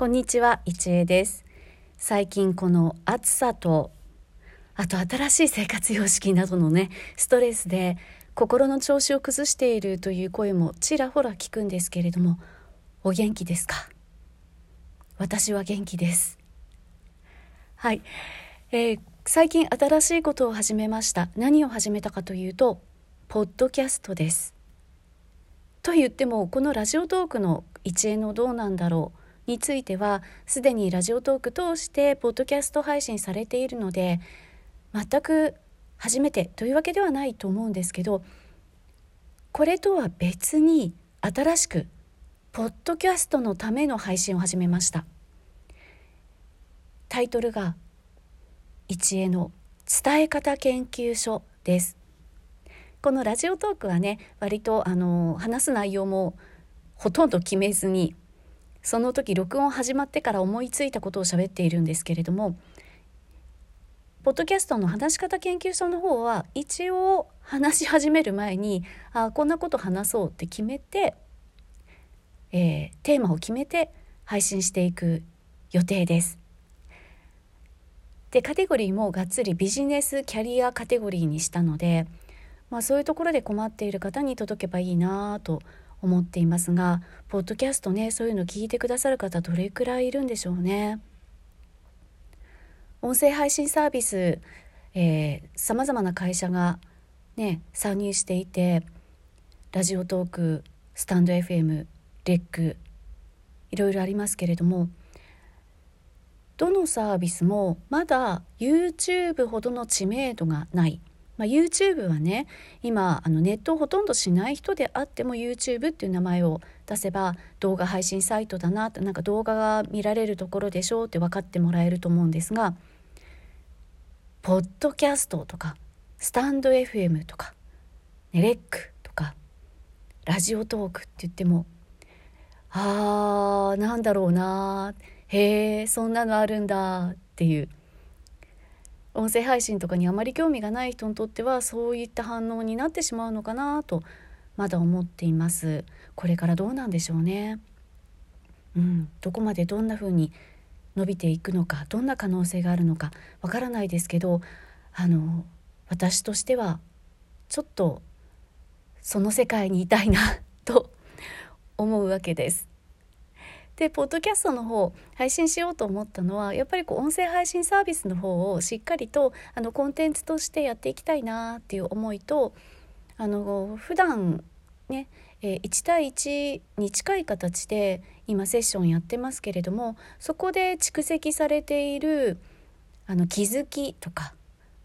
こんにちは、いちえです。最近この暑さとあと新しい生活様式などのねストレスで心の調子を崩しているという声もちらほら聞くんですけれどもお元気ですか？私は元気です。はい、えー、最近新しいことを始めました。何を始めたかというとポッドキャストです。と言ってもこのラジオトークの一円のどうなんだろうについてはすでにラジオトーク通してポッドキャスト配信されているので全く初めてというわけではないと思うんですけどこれとは別に新しくポッドキャストのための配信を始めました。タイトルが「一恵の伝え方研究所」です。このラジオトークはね割とあの話す内容もほとんど決めずにその時録音始まってから思いついたことを喋っているんですけれどもポッドキャストの話し方研究所の方は一応話し始める前にあこんなこと話そうって決めて、えー、テーマを決めて配信していく予定です。でカテゴリーもがっつりビジネスキャリアカテゴリーにしたので、まあ、そういうところで困っている方に届けばいいなと思っていますがポッドキャストねそういうの聞いてくださる方どれくらいいるんでしょうね。音声配信サービスさまざまな会社がね参入していてラジオトークスタンド FM レックいろいろありますけれどもどのサービスもまだ YouTube ほどの知名度がない、まあ、YouTube はね今あのネットをほとんどしない人であっても YouTube っていう名前を出せば動画配信サイトだなってなんか動画が見られるところでしょうって分かってもらえると思うんですがポッドキャストとかスタンド FM とかネレックとかラジオトークって言ってもあーなんだろうなへえそんなのあるんだっていう音声配信とかにあまり興味がない人にとってはそういった反応になってしまうのかなとまだ思っています。これからどうなんでしょうね。うん。どこまでどんな風に伸びていくのかどんな可能性があるのかわからないですけどあの私としてはちょっとその世界にいたいな と思うわけです。でポッドキャストの方配信しようと思ったのはやっぱりこう音声配信サービスの方をしっかりとあのコンテンツとしてやっていきたいなっていう思いとあの普段ねえー、1対1に近い形で今セッションやってますけれどもそこで蓄積されているあの気づきとか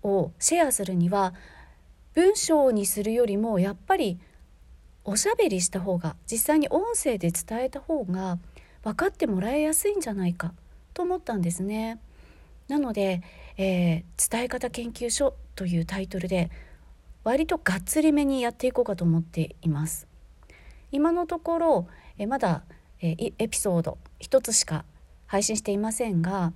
をシェアするには文章にするよりもやっぱりおしゃべりした方が実際に音声で伝えた方が分かってもらいやすいんじゃないかと思ったんですね。なので、えー、伝え方研究所というタイトルで割とがっつりめにやっていこうかと思っています。今のところえまだえエピソード1つしか配信していませんが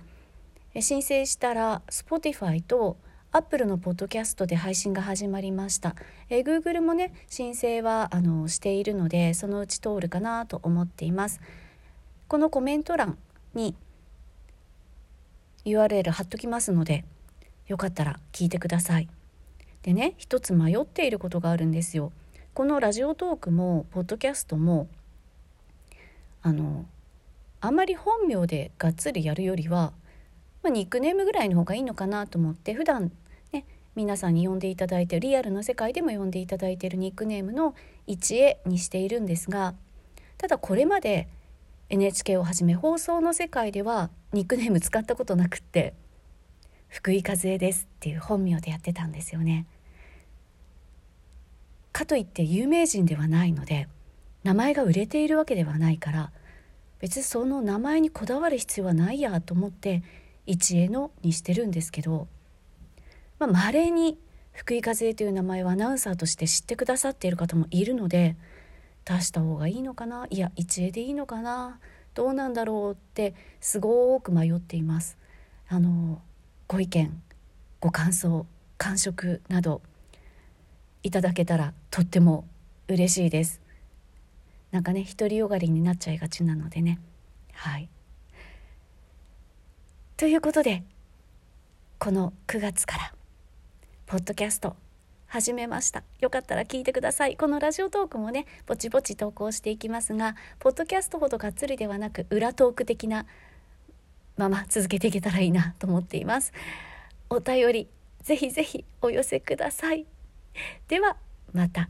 え申請したら Spotify と Apple のポッドキャストで配信が始まりました。え Google もね申請はあのしているのでそのうち通るかなと思っています。このコメント欄に URL 貼っときますのでよかったら聞いてください。でね一つ迷っていることがあるんですよ。このラジオトークもポッドキャストもあのあんまり本名でがっつりやるよりは、まあ、ニックネームぐらいの方がいいのかなと思って普段ね皆さんに呼んでいただいてリアルの世界でも呼んでいただいているニックネームの一恵にしているんですがただこれまで NHK をはじめ放送の世界ではニックネーム使ったことなくって福井和恵ですっていう本名でやってたんですよね。かといって有名人ではないので名前が売れているわけではないから別にその名前にこだわる必要はないやと思って一恵のにしてるんですけどまあ、稀に福井和恵という名前はアナウンサーとして知ってくださっている方もいるので出した方がいいのかな？いや一恵でいいのかな？どうなんだろうってすごく迷っています。あのご意見ご感想感触などいただけたらとっても嬉しいです。なんかね独りよがりになっちゃいがちなのでね。はい。ということでこの9月からポッドキャスト始めました。よかったら聞いてください。このラジオトークもねぼちぼち投稿していきますがポッドキャストほどがっつりではなく裏トーク的なまま続けていけたらいいなと思っています。お便りぜひぜひお寄せください。ではまた。